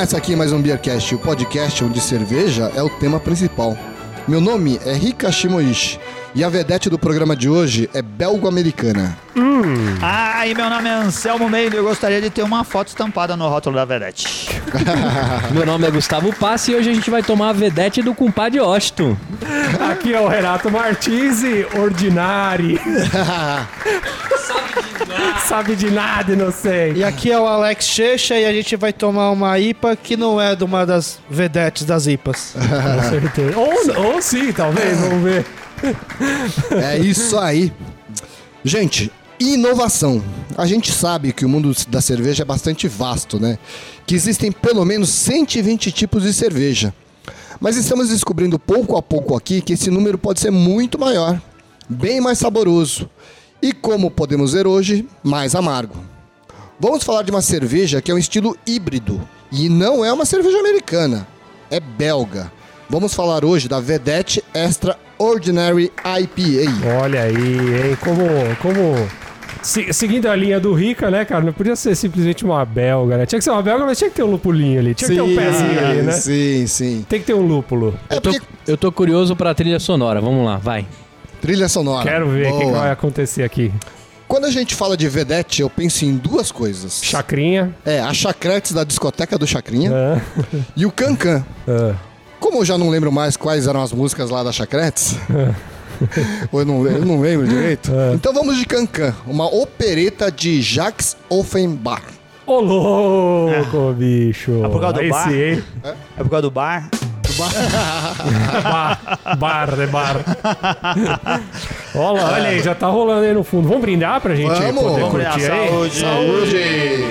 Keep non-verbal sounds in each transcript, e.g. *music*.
começa aqui mais um Beercast, o podcast onde cerveja é o tema principal. Meu nome é Rika Shimoishi e a vedete do programa de hoje é belgo-americana. Ah, e meu nome é Anselmo Meire e eu gostaria de ter uma foto estampada no rótulo da Vedete. *laughs* Meu nome é Gustavo Passi e hoje a gente vai tomar a vedete do compadre Washington. Aqui é o Renato Martins e Ordinari. *laughs* Sabe de nada, inocente. E aqui é o Alex Checha e a gente vai tomar uma IPA que não é de uma das vedetes das IPAs. *laughs* Com certeza. Ou, ou sim, talvez, vamos ver. *laughs* É isso aí. Gente, inovação. A gente sabe que o mundo da cerveja é bastante vasto, né? Que existem pelo menos 120 tipos de cerveja. Mas estamos descobrindo pouco a pouco aqui que esse número pode ser muito maior, bem mais saboroso e, como podemos ver hoje, mais amargo. Vamos falar de uma cerveja que é um estilo híbrido e não é uma cerveja americana, é belga. Vamos falar hoje da Vedette Extra Ordinary IPA. Olha aí, hein? Como. como... se- seguindo a linha do Rica, né, cara? Não podia ser simplesmente uma belga, né? Tinha que ser uma belga, mas tinha que ter um lupulinho ali. Tinha que ter um pezinho ali, né? Sim, sim. Tem que ter um lúpulo. É Eu tô, porque eu tô curioso pra trilha sonora, vamos lá, vai. Trilha sonora. Quero ver o que, que vai acontecer aqui. Quando a gente fala de Vedette, eu penso em duas coisas. Chacrinha. É, a Chacretes da discoteca do Chacrinha Ah, e o Cancan. ah. Como eu já não lembro mais quais eram as músicas lá da Chacretes, ou *laughs* eu não, eu não lembro direito, então vamos de Cancan, uma opereta de Jacques Offenbach. Ô, louco, bicho. É por causa do Aí bar? hein? É por causa do bar? *laughs* Bar, bar, de bar. Olha, olha aí, já tá rolando aí no fundo. Vamos brindar pra gente Vamos, poder vamos brindar, curtir aí? saúde. Saúde!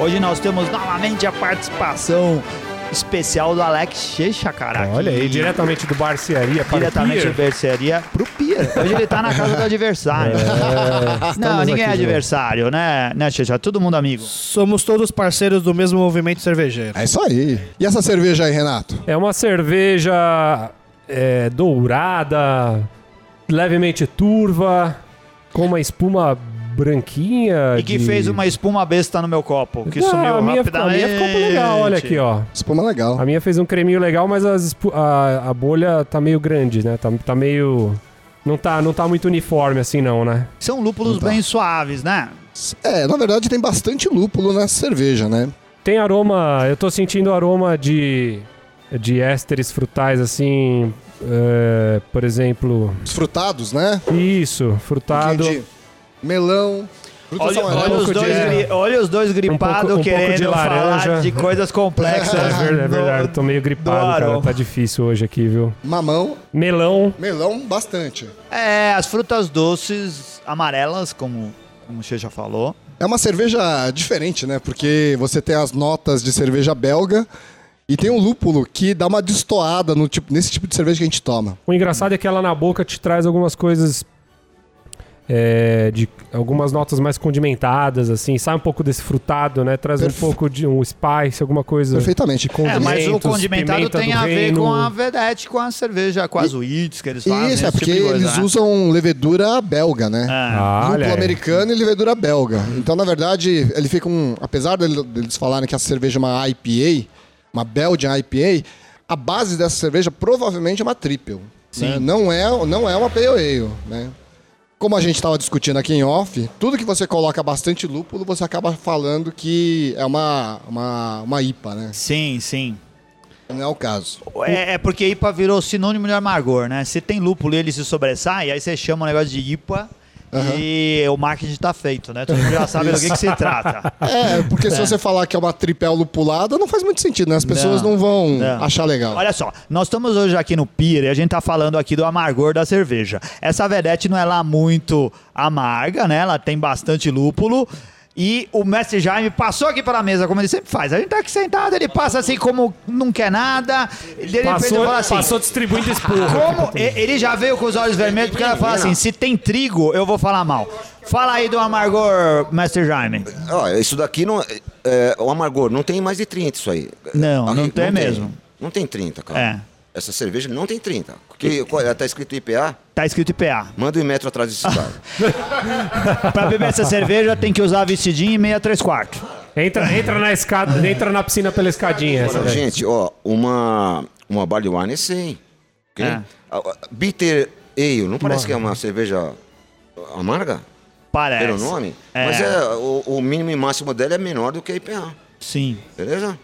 Hoje nós temos novamente a participação especial do Alex Checha, cara. Olha aí, diretamente do Barcearia para Diretamente do Pier. Berceria pro Pier. Hoje ele tá na casa do *laughs* adversário. É, *laughs* Não, ninguém é adversário, né? Né, Checha? Todo mundo amigo. Somos todos parceiros do mesmo movimento cervejeiro. É isso aí. E essa cerveja aí, Renato? É uma cerveja é, dourada, levemente turva, com uma espuma branquinha. E que de- fez uma espuma besta no meu copo, que Não, sumiu a minha, ficou- a rapidamente. minha ficou legal, olha aqui, ó. Espuma legal. A minha fez um creminho legal, mas as espu- a, a bolha tá meio grande, né? Tá, tá meio. Não tá, não tá muito uniforme assim, não, né? São lúpulos tá. bem suaves, né? É, na verdade tem bastante lúpulo nessa cerveja, né? Tem aroma. Eu tô sentindo aroma de. de ésteres frutais, assim. é, por exemplo. Os frutados, né? Isso, frutado. De melão, frutas Olha, olha amarelas. os dois de- gri- olha os dois gripados pouco- um pouco querendo de laranja. falar de coisas complexas. É verdade, é verdade, tô meio gripado, do cara. Tá difícil hoje aqui, viu? Mamão, Melão. melão, bastante. É, as frutas doces amarelas, como, como o Che já falou. É uma cerveja diferente, né? Porque você tem as notas de cerveja belga e tem um lúpulo que dá uma destoada no tipo, nesse tipo de cerveja que a gente toma. O engraçado é que ela na boca te traz algumas coisas. É, de algumas notas mais condimentadas, assim, sai um pouco desse frutado, né? Traz Perfe- um pouco de um spice, alguma coisa. Perfeitamente. É, mas o condimentado tem a ver reino. com a vedete, com a cerveja, com as wheats que eles fazem. Isso, é esse porque tipo coisa, eles né? usam levedura belga, né? É. Ah, Lúpulo americano e levedura belga. Então, na verdade, ele fica um. Apesar dele- deles falarem que a cerveja é uma IPA, uma Belgian IPA, a base dessa cerveja provavelmente é uma triple. Sim. né? Não, é, não é uma Pale Ale, né? Como a gente estava discutindo aqui em off, tudo que você coloca bastante lúpulo, você acaba falando que é uma, uma, uma IPA, né? Sim, sim. Não é o caso. É, é porque IPA virou sinônimo de amargor, né? Se tem lúpulo e ele se sobressai, aí você chama o negócio de IPA e o marketing tá feito, né? Todo mundo já sabe do que, que se trata. É, porque se você falar que é uma tripel lupulada, não faz muito sentido, né? As pessoas não, Não, vão não. achar legal. Olha só, nós estamos hoje aqui no Pier e a gente tá falando aqui do amargor da cerveja. Essa vedete não é lá muito amarga, né? Ela tem bastante lúpulo. E o mestre Jaime passou aqui pela mesa, como ele sempre faz. A gente tá aqui sentado, ele passa assim como não quer nada. Ele Passou, fala assim. passou distribuindo esporro. Como e- ele já veio com os olhos vermelhos, porque ela fala assim: se tem trigo, eu vou falar mal. Fala aí do amargor, mestre Jaime. Ó, isso daqui não. é, o amargor, não tem mais de 30 isso aí. Não, Aqui não tem mesmo. Não tem 30, cara. É. Essa cerveja não tem 30. Porque qual- tá escrito IPA, Tá escrito IPA. manda um metro atrás desse cara. Pra beber essa cerveja tem que usar vestidinho e meia três quartos. Entra, entra na escada, entra na piscina pela escadinha. Essa daí. Gente, ó, uma, uma barley wine é 100. ok? É. Bitter Ale, não parece que é uma cerveja amarga? Parece. Pelo nome? É. Mas é, o, o mínimo e máximo dela é menor do que a IPA. Sim. Beleza?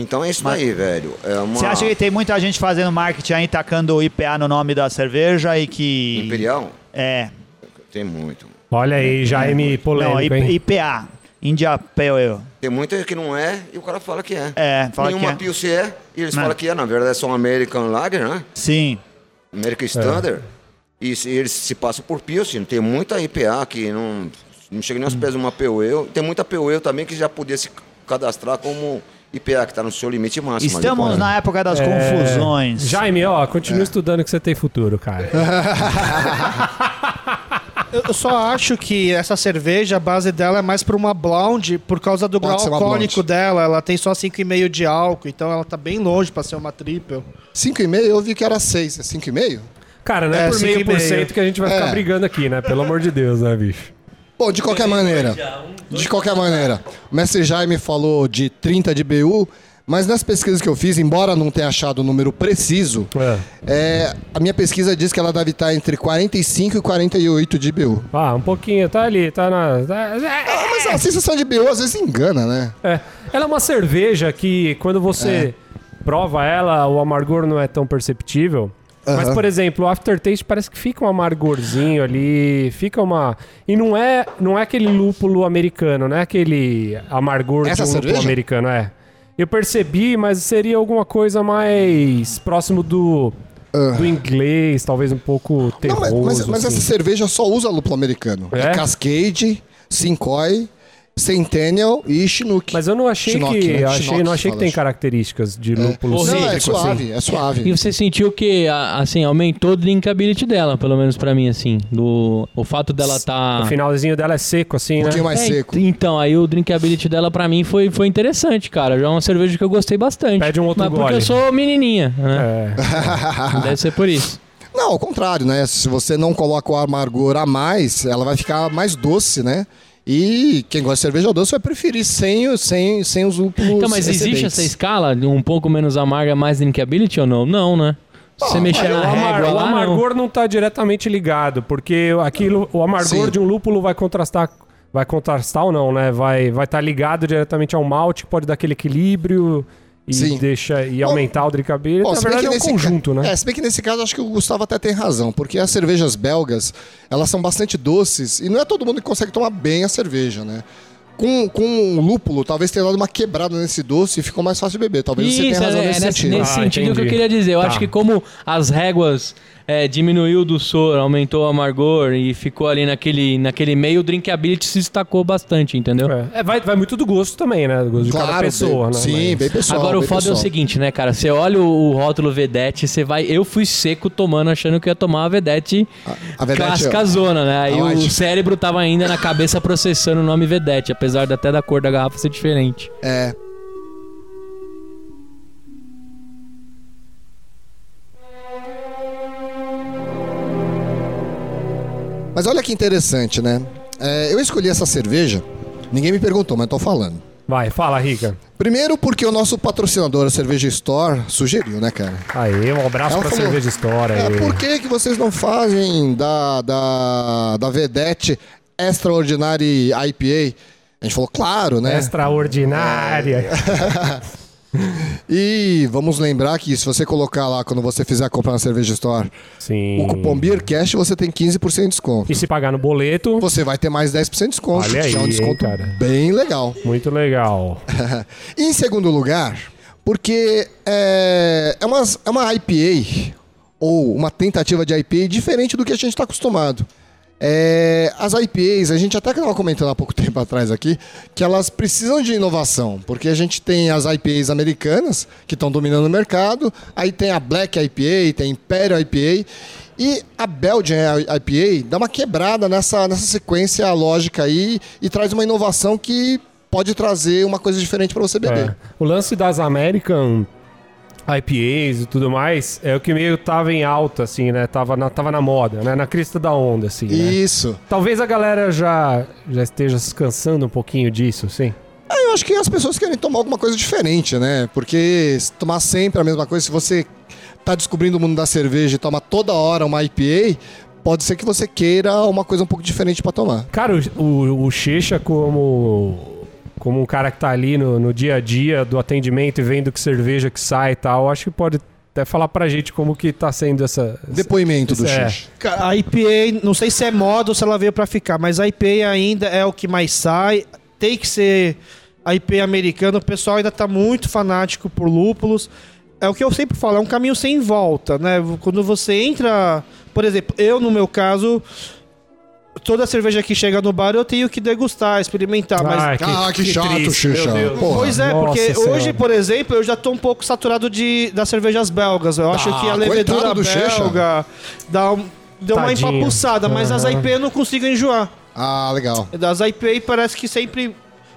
Então é isso aí, velho. É uma Você acha que tem muita gente fazendo marketing aí, tacando IPA no nome da cerveja e que. Imperial? É. Tem muito. Olha aí, Jaime Não, polêmico, hein? IPA. India Pale Ale. Tem muita que não é e o cara fala que é. É, fala Nenhuma que é. Pilsen é e eles Não. falam que é. Na verdade, é só um American Lager, né? Sim. American Standard. E se- eles se passam por Pilsen. Tem muita IPA que não, não chega nem aos pés de uma POE. Tem muita POE também que já podia se cadastrar como IPA, que está no seu limite máximo. Estamos na época das É, confusões. Jaime, ó, É. continua estudando que você tem futuro, cara. *laughs* Eu só acho que essa cerveja, a base dela é mais pra uma blonde, por causa do Pode grau alcoólico dela. Ela tem só 5,5 de álcool, então ela tá bem longe pra ser uma triple. 5,5 eu vi que era 6. É 5,5? Cara, não é, É, por meio por cento que a gente vai ficar É. brigando aqui, né? Pelo amor de Deus, né, bicho? Bom, de qualquer maneira. De qualquer maneira. O mestre Jaime falou de 30 de BU, mas nas pesquisas que eu fiz, embora não tenha achado o número preciso, É. é, a minha pesquisa diz que ela deve estar entre 45 e 48 de BU. Ah, um pouquinho, tá ali, tá na. tá- Ah, mas a sensação de BU às vezes engana, né? É. Ela é uma cerveja que, quando você prova ela, o amargor não é tão perceptível. Mas, Aham. por exemplo, o aftertaste parece que fica um amargorzinho ali, fica uma... E não é, não é aquele lúpulo americano, não é aquele amargor Essa de um lúpulo americano, é. Eu percebi, mas seria alguma coisa mais próximo do, do inglês, talvez um pouco Não, terroso. mas, mas, mas essa assim. cerveja só usa lúpulo americano. É, É? Cascade, Cincoy, Centennial e Chinook. Mas eu não achei Chinook, que. né? eu achei, Chinook não achei que tem características de lúpulo Ô, Não, é assim. suave, é suave. E você sentiu que, assim, aumentou o drinkability dela, pelo menos pra mim, assim. Do, o fato dela tá... O finalzinho dela é seco, assim, Um né? pouquinho mais É, seco. Então, aí o drinkability dela pra mim foi, foi interessante, cara. Já é uma cerveja que eu gostei bastante. Pede um outro Mas porque gole. eu sou menininha, né? É. *laughs* Deve ser por isso. Não, ao contrário, né? Se você não coloca o amargor a mais, ela vai ficar mais doce, né? E quem gosta de cerveja doce vai preferir sem, o- sem, sem os lúpulos Então, mas existe excedentes. essa escala de um pouco menos amarga, mais drinkability ou não? Não, né? Se você Ah, mexer o, na amar- régua o lá, não. amargor não está diretamente ligado, porque aquilo, o amargor Sim. de um lúpulo vai contrastar, vai contrastar ou não, né? Vai vai estar ligado diretamente ao malte, que pode dar aquele equilíbrio e Sim. deixa e aumentar o drinkability. Bom, Na verdade é um nesse conjunto, ca- né? É, se bem que nesse caso acho que o Gustavo até tem razão, porque as cervejas belgas, elas são bastante doces e não é todo mundo que consegue tomar bem a cerveja, né? Com, com o lúpulo, talvez tenha dado uma quebrada nesse doce e ficou mais fácil de beber. Talvez você tenha Isso, razão é, nesse é nesse, sentido. nesse Ah, sentido que eu entendi. queria dizer. Eu Tá. acho que como as réguas é, diminuiu do soro, aumentou o amargor e ficou ali naquele, naquele meio, o drinkability se destacou bastante, entendeu? É, É, vai, vai muito do gosto também, né? Do gosto de cada Claro, pessoa, bem, né? Sim, Mas- bem pessoal. Agora o bem foda é o pessoal. seguinte, né, cara? Você olha o, o rótulo Vedete, você vai. Eu fui seco tomando, achando que ia tomar a Vedete a Vedete, clássica ó. zona, né? Aí a o cérebro tava ainda na cabeça processando o nome Vedete, apesar de até da cor da garrafa ser diferente. É. Mas olha que interessante, né? É, eu escolhi essa cerveja, ninguém me perguntou, mas tô falando. Vai, fala, Rica. Primeiro porque o nosso patrocinador, a Cerveja Store, sugeriu, né, cara? Aí, um abraço Ela pra falou, Cerveja História. É, aí. por que, que vocês não fazem da, da, da Vedete Extraordinary IPA? A gente falou, claro, né? Extraordinária. *laughs* *laughs* E vamos lembrar que se você colocar lá, quando você fizer a compra na Cerveja Store, Sim. o cupom BeerCast, você tem 15% de desconto. E se pagar no boleto, Você vai ter mais 10% de desconto, Olha que é um aí, desconto hein, cara. bem legal. muito legal. *laughs* Em segundo lugar, porque é, é, uma, é uma IPA, ou uma tentativa de IPA diferente do que a gente está acostumado. É, as IPAs, a gente até estava comentando há pouco *laughs* tempo atrás aqui, que elas precisam de inovação, porque a gente tem as IPAs americanas, que estão dominando o mercado, aí tem a Black IPA, tem a Imperial IPA, e a Belgian IPA dá uma quebrada nessa, nessa sequência lógica aí e traz uma inovação que pode trazer uma coisa diferente pra você beber. É. O lance das American IPAs e tudo mais é o que meio tava em alta, assim, né? Tava na, tava na moda, né? Na crista da onda, assim, né? Isso. Talvez a galera já, já esteja se cansando um pouquinho disso, sim. É, eu acho que as pessoas querem tomar alguma coisa diferente, né? Porque se tomar sempre a mesma coisa, se você tá descobrindo o mundo da cerveja e toma toda hora uma IPA, pode ser que você queira uma coisa um pouco diferente pra tomar. Cara, o, o, o como, como um cara que tá ali no, no dia a dia do atendimento e vendo que cerveja que sai e tal, acho que pode até falar pra gente como que tá sendo essa... essa- Depoimento do É. Xixi. A IPA, não sei se é moda ou se ela veio pra ficar, mas a IPA ainda é o que mais sai. Tem que ser a IPA americana. O pessoal ainda tá muito fanático por lúpulos. É o que eu sempre falo, é um caminho sem volta, né? Quando você entra, por exemplo, eu no meu caso, toda cerveja que chega no bar eu tenho que degustar, experimentar, mas Ah, que chato, Xuxa. meu Deus. Porra. Pois é, Nossa porque Senhora. hoje, por exemplo, eu já tô um pouco saturado de, das cervejas belgas. Eu acho Ah, que a levedura do Checha. belga dá um- deu uma empapuçada, mas as Aham. IP eu não consigo enjoar. Ah, legal. Das IP parece que sempre.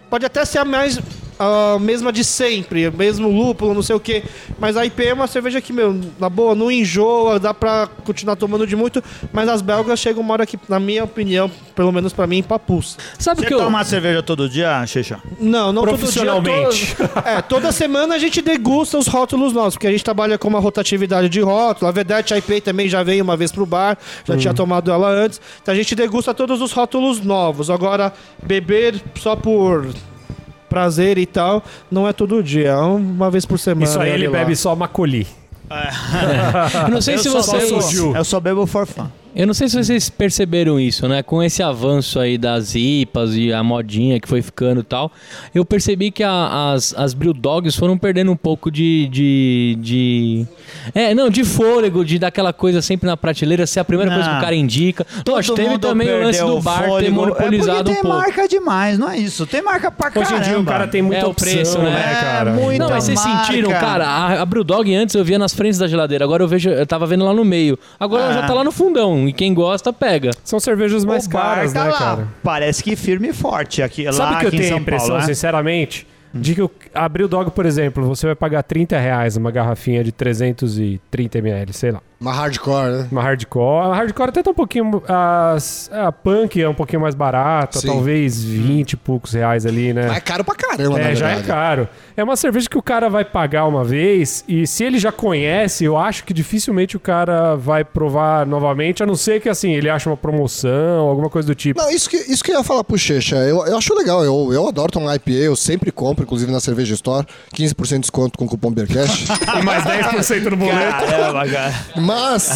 Pode até ser a mais. A mesma de sempre, mesmo lúpulo, não sei o que. Mas a IP é uma cerveja que, meu, na boa, não enjoa, dá pra continuar tomando de muito. Mas as belgas chegam uma hora que, na minha opinião, pelo menos pra mim, empapuça. Sabe o Você que eu... toma cerveja todo dia, Xixa? Não, não Profissionalmente. Todo dia, to- é, toda semana a gente degusta os rótulos nossos, porque a gente trabalha com uma rotatividade de rótulo. A Vedete IP também já veio uma vez pro bar, já tinha tomado ela antes. Então a gente degusta todos os rótulos novos. Agora, beber só por prazer e tal, não é todo dia, é uma vez por semana. Isso aí ele lá. bebe só macoli. *laughs* Eu não sei se só vocês... bebo- Eu só bebo for fun. Eu não sei se vocês perceberam isso, né? Com esse avanço aí das IPAs e a modinha que foi ficando e tal, eu percebi que a- as, as Brew Dogs foram perdendo um pouco de, de, de- É, não, de fôlego, de dar aquela coisa sempre na prateleira, ser a primeira coisa que Não. o cara indica. Lógico, teve mundo também o lance do bar ter fôlego. monopolizado é porque um tem pouco. marca demais, não é isso? Tem marca pra Hoje caramba. em dia o cara tem muita É opção, preço, né? né, cara? É, muito. Não, mas vocês marca. sentiram, cara, a, a Brewdog antes eu via nas frentes da geladeira, agora eu vejo, eu tava vendo lá no meio. Agora ela Ah. já tá lá no fundão, e quem gosta, pega. São cervejas mais o caras, tá né, lá. cara? Parece que firme e forte aqui, Sabe lá que eu tenho a São impressão, Paulo, né? sinceramente? De que abrir o dog, por exemplo, você vai pagar 30 reais uma garrafinha de 330 ml, sei lá. Uma hardcore, né? Uma hardcore. A hardcore até tá um pouquinho. as- a punk é um pouquinho mais barata, Sim. talvez 20 e poucos reais ali, né? Mas é caro pra caramba, É, já é caro. É uma cerveja que o cara vai pagar uma vez e se ele já conhece, eu acho que dificilmente o cara vai provar novamente, a não ser que assim, ele ache uma promoção, alguma coisa do tipo. Não, isso que, isso que eu ia falar pro Checha. Eu, eu acho legal. Eu, eu adoro tomar IPA. Eu sempre compro, inclusive na Cerveja Store. 15% de desconto com o cupom Beercast. *laughs* E mais 10% no boleto. Caramba, cara. Mas.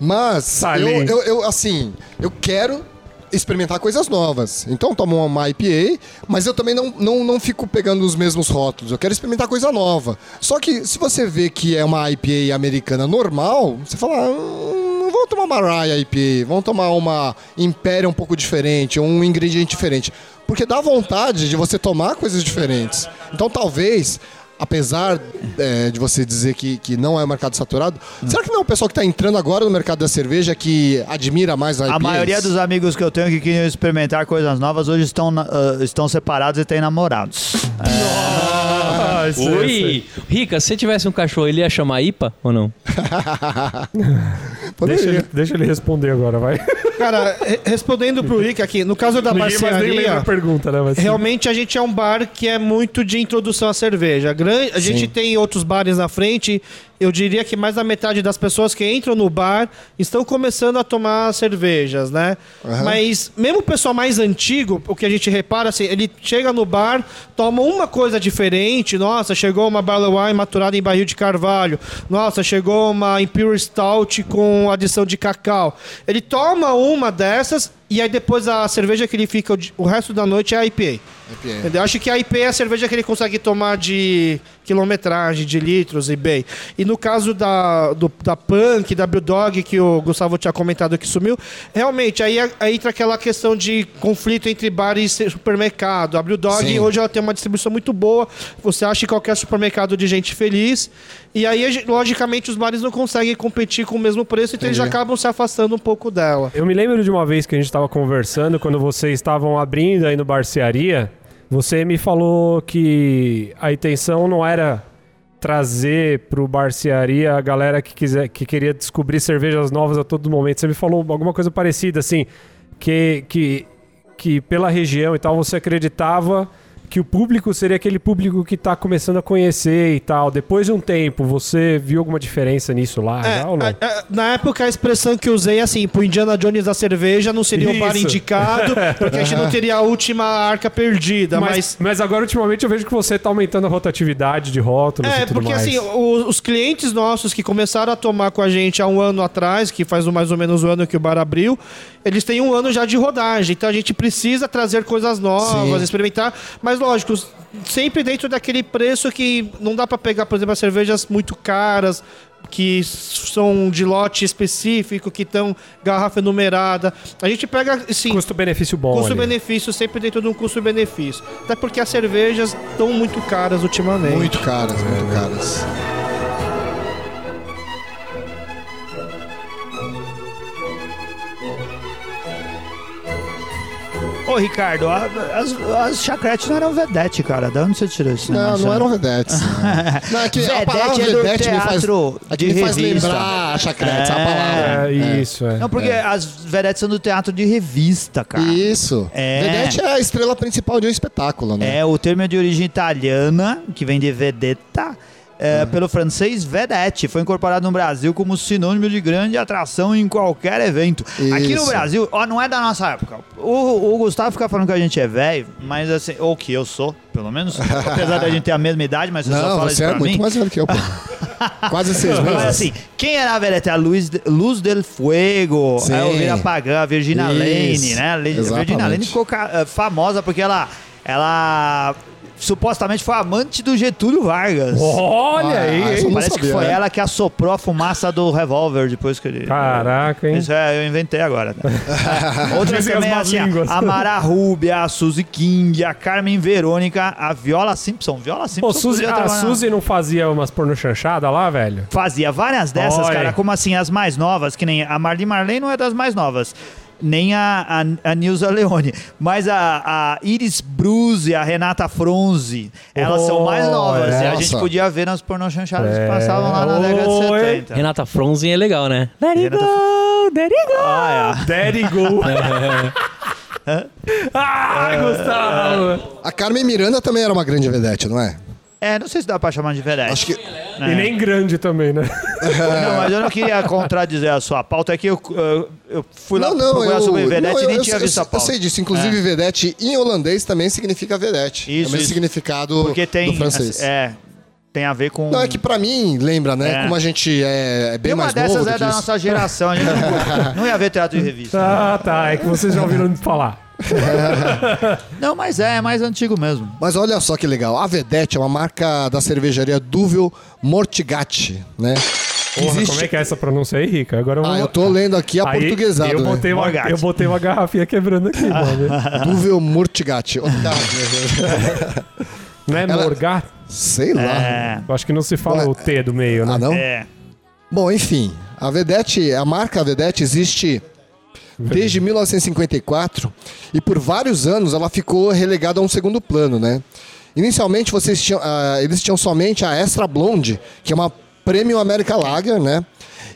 *laughs* mas. Eu, eu, eu, assim. Eu quero experimentar coisas novas. Então tomo uma IPA, mas eu também não, não, não fico pegando os mesmos rótulos. Eu quero experimentar coisa nova. Só que se você vê que é uma IPA americana normal, você fala. "Hum, vamos tomar uma Rye IPA, vamos tomar uma Império um pouco diferente, um ingrediente diferente. Porque dá vontade de você tomar coisas diferentes. Então talvez apesar é, de você dizer que, que não é um mercado saturado, será que não é o pessoal que está entrando agora no mercado da cerveja que admira mais a A IPAs? maioria dos amigos que eu tenho que queriam experimentar coisas novas hoje estão, ah, estão separados e têm namorados. É- Oi! Rica, se tivesse um cachorro, ele ia chamar IPA ou não? *laughs* Deixa ele, deixa ele responder agora, vai. Cara, re- respondendo pro Rick aqui, no caso da Ninguém barcearia. a pergunta, né? Mas, Realmente a gente é um bar que é muito de introdução à cerveja. Gran- A gente tem outros bares na frente. Eu diria que mais da metade das pessoas que entram no bar estão começando a tomar cervejas, né? Mas mesmo o pessoal mais antigo, o que a gente repara, assim, ele chega no bar, toma uma coisa diferente. Nossa, chegou uma barley wine maturada em barril de carvalho. Nossa, chegou uma Imperial Stout com adição de cacau. Ele toma uma dessas e aí depois a cerveja que ele fica o resto da noite é a IPA. IPA. Entendeu? Acho que a IPA é a cerveja que ele consegue tomar de quilometragem, de litros e bem. E no caso da, do, da Punk, da Brewdog, que o Gustavo tinha comentado que sumiu, realmente, aí, aí entra aquela questão de conflito entre bar e supermercado. A Sim. hoje ela tem uma distribuição muito boa, você acha em qualquer supermercado de gente feliz, e aí, logicamente, os bares não conseguem competir com o mesmo preço, então eles Entendi. acabam se afastando um pouco dela. Eu me lembro de uma vez que a gente tava conversando, quando vocês estavam abrindo aí no Barcearia, você me falou que a intenção não era trazer pro Barcearia a galera que, quiser, que queria descobrir cervejas novas a todo momento. Você me falou alguma coisa parecida, assim, que, que, que pela região e tal você acreditava que o público seria aquele público que tá começando a conhecer e tal. Depois de um tempo, você viu alguma diferença nisso lá? É, já ou não? a- a- na época a expressão que eu usei assim, pro Indiana Jones da cerveja não seria o bar Isso. indicado, *laughs* porque a gente não teria a última arca perdida, mas, mas... mas agora, ultimamente, eu vejo que você tá aumentando a rotatividade de rótulos É, e tudo porque mais. assim, o- os clientes nossos que começaram a tomar com a gente há um ano atrás, que faz mais ou menos um ano que o bar abriu, eles têm um ano já de rodagem. Então a gente precisa trazer coisas novas, Sim. experimentar. Mas lógico, sempre dentro daquele preço que não dá pra pegar, por exemplo, as cervejas muito caras, que são de lote específico, que estão garrafa numerada. A gente pega, assim, Custo-benefício bom. custo-benefício sempre dentro de um custo-benefício. Até porque as cervejas estão muito caras ultimamente. Muito caras, muito caras. Ô, Ricardo, a- as, as chacretes não eram vedete, cara. Da onde você tirou isso? Não, não eram vedetes. *laughs* Não, é que a Vedete palavra é do vedete me faz, teatro é que de me faz revista. lembrar a chacrete, a palavra. É, isso, é. Não, porque as vedetes são do teatro de revista, cara. Isso. É. Vedete é a estrela principal de um espetáculo, né? É, o termo é de origem italiana, que vem de vedetta, é, pelo francês vedette. Foi incorporado no Brasil como sinônimo de grande atração em qualquer evento. Aqui no Isso. Brasil, ó, não é da nossa época. O, o Gustavo fica falando que a gente é velho, mas assim, ou que eu sou, pelo menos. apesar da gente ter a mesma idade, mas você só Não, fala você isso é pra muito mim. mais velho que eu, pô. *laughs* Quase seis meses. Mas assim, quem era a vedete? A Luz, Luz del Fuego, Sim. a Elvira Pagã, a Virginia Isso, Lane, né? A Virginia. Lane ficou eh, famosa porque ela, ela supostamente foi amante do Getúlio Vargas. Olha Ah, aí, hein? Parece que sabia, foi né? ela que assoprou a fumaça do revólver depois que ele. Caraca, hein? Isso é, eu inventei agora. *laughs* Outras Dizem as também, más assim, línguas. a Mara *laughs* Rubia, a Suzy King, a Carmen Verônica, a Viola Simpson. Viola Simpson. Pô, Suzy, a trabalhar- Suzy não fazia umas porno chanchada lá, velho? Fazia várias dessas, Olha. cara, como assim, as mais novas, que nem a Marli Marley não é das mais novas. Nem a, a, a Nilza Leone. Mas a, a Iris Bruce e a Renata Fronze, elas são mais novas. E a gente podia ver nas pornochanchadas que É. passavam lá na década de Oi. 70. Renata Fronzen é legal, né? Let it Renata go, let it go. Ah, Daddy Go. *laughs* ah, Gustavo! A Carmen Miranda também era uma grande vedete, não é? é. É, não sei se dá pra chamar de vedete. Acho que. E nem grande também, né? *laughs* Não, mas eu não queria contradizer a sua pauta. É que eu, eu, eu fui lá Não, não, procurar eu, sobre vedete não, e eu, nem eu, tinha eu- visto a eu pauta. sei disso. Inclusive, vedete em holandês também significa vedete. Isso, é o mesmo isso. significado Porque tem. do francês. É, tem a ver com. Não, é que pra mim, lembra, né? É. Como a gente é, é bem E uma mais dessas novo do é que da isso. nossa geração. A gente não, *laughs* não ia ver teatro de revista. Ah, tá. É que vocês já ouviram falar. *laughs* Não, mas é, é mais antigo mesmo. Mas olha só que legal. A Vedete é uma marca da cervejaria Duvel Mortigatti, né? Porra, existe- como é que é essa pronúncia aí, Rica? Agora eu vou... Ah, eu tô lendo aqui a Aí, portuguesada, eu né? botei, uma, Morgatti. eu botei uma garrafinha quebrando aqui, *laughs* mano. Duvel cara, *laughs* Não é Ela- Morgat? Sei lá. É. Eu acho que não se fala Ué, o T do meio, né? Ah, não? É. Bom, enfim. A Vedete, a marca Vedete existe desde 1954 e por vários anos ela ficou relegada a um segundo plano, né? Inicialmente vocês tinham, ah, eles tinham somente a Extra Blonde, que é uma Premium America Lager, né?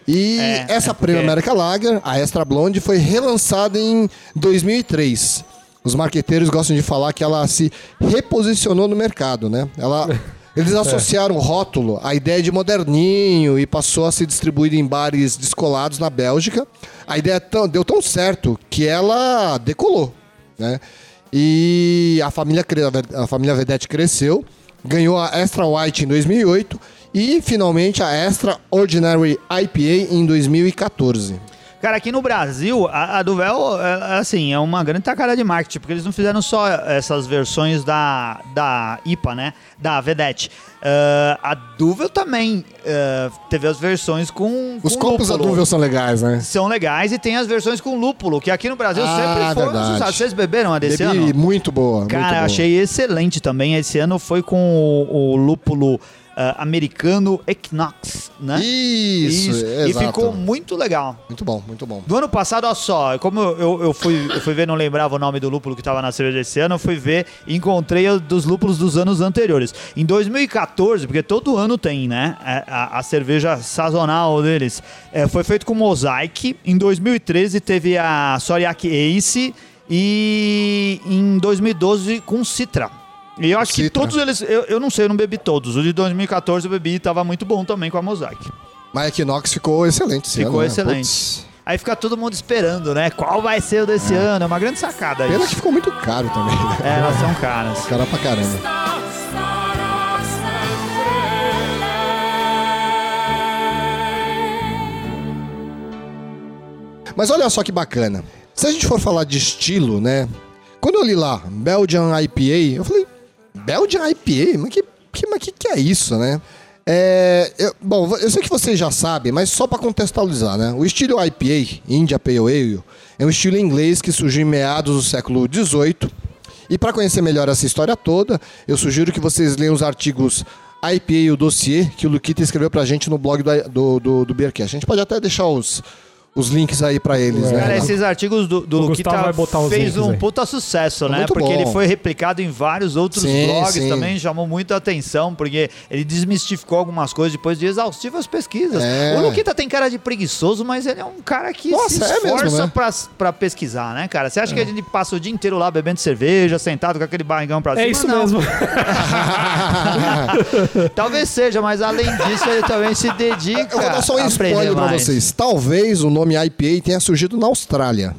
E É, essa é porque- Premium America Lager, a Extra Blonde, foi relançada em 2003. Os marqueteiros gostam de falar que ela se reposicionou no mercado, né? Ela, *laughs* eles associaram o rótulo à ideia de moderninho e passou a ser distribuído em bares descolados na Bélgica. A ideia tão- deu tão certo que ela decolou, né? E a família, a família Vedette cresceu, ganhou a Extra White em 2008 e finalmente a Extra Ordinary IPA em 2014. Cara, aqui no Brasil, a, a Duvel, é, assim, é uma grande tacada de marketing, porque eles não fizeram só essas versões da, da IPA, né? Da Vedette. Ah, a Duvel também ah, teve as versões com. Os com copos da lúpulo. Duvel são legais, né? São legais e tem as versões com lúpulo, que aqui no Brasil Ah, sempre foram sucesso. Vocês beberam a desse Bebi ano? muito boa. muito Cara, eu boa. achei excelente também. Esse ano foi com o, o lúpulo ah, americano Equinox, né? Isso, E exato. ficou muito legal. Muito bom, muito bom. Do ano passado, olha só, como eu, eu, fui, eu fui ver, não lembrava o nome do lúpulo que tava na cerveja esse ano, eu fui ver e encontrei dos lúpulos dos anos anteriores. Em 2014, porque todo ano tem, né, a, a- a cerveja sazonal deles, é, foi feito com Mosaic. Em 2013 teve a Soriak Ace e em 2012 com Citra. E eu acho que Citra. todos eles, eu, eu não sei, eu não bebi todos. O de 2014 eu bebi e tava muito bom também com a Mosaic. Mas a Equinox ficou excelente esse Ficou ano, né? excelente. Putz, Aí fica todo mundo esperando, né? Qual vai ser o desse ano? É uma grande sacada pena isso. que ficou muito caro também, né? É, elas são caras. Cara pra caramba. Mas olha só que bacana. Se a gente for falar de estilo, né? Quando eu li lá, Belgian IPA, eu falei, Belgian IPA? Mas que, que, mas que, que é isso, né? É, eu- bom, eu sei que vocês já sabem, mas só para contextualizar, né? O estilo IPA, India Pale Ale, é um estilo inglês que surgiu em meados do século XVIII. E para conhecer melhor essa história toda, eu sugiro que vocês leiam os artigos IPA e o dossiê que o Luquita escreveu pra gente no blog do, do, do, do Beercast. A gente pode até deixar os, os links aí pra eles, né? Cara, esses artigos do, do Luquita fez um aí. puta sucesso, né? Muito Porque bom. ele foi replicado em vários outros Sim, blogs sim. também, chamou muita atenção, porque ele desmistificou algumas coisas depois de exaustivas pesquisas. É. O Luquita tem cara de preguiçoso, mas ele é um cara que Nossa, se é mesmo, esforça né? pra, pra pesquisar, né, cara? Você acha que a gente passa o dia inteiro lá bebendo cerveja, sentado com aquele barrigão pra cima? É isso Não. mesmo. *laughs* Talvez seja, mas além disso ele também se dedica Eu vou dar só um spoiler pra mais. vocês. Talvez o nome IPA tenha surgido na Austrália.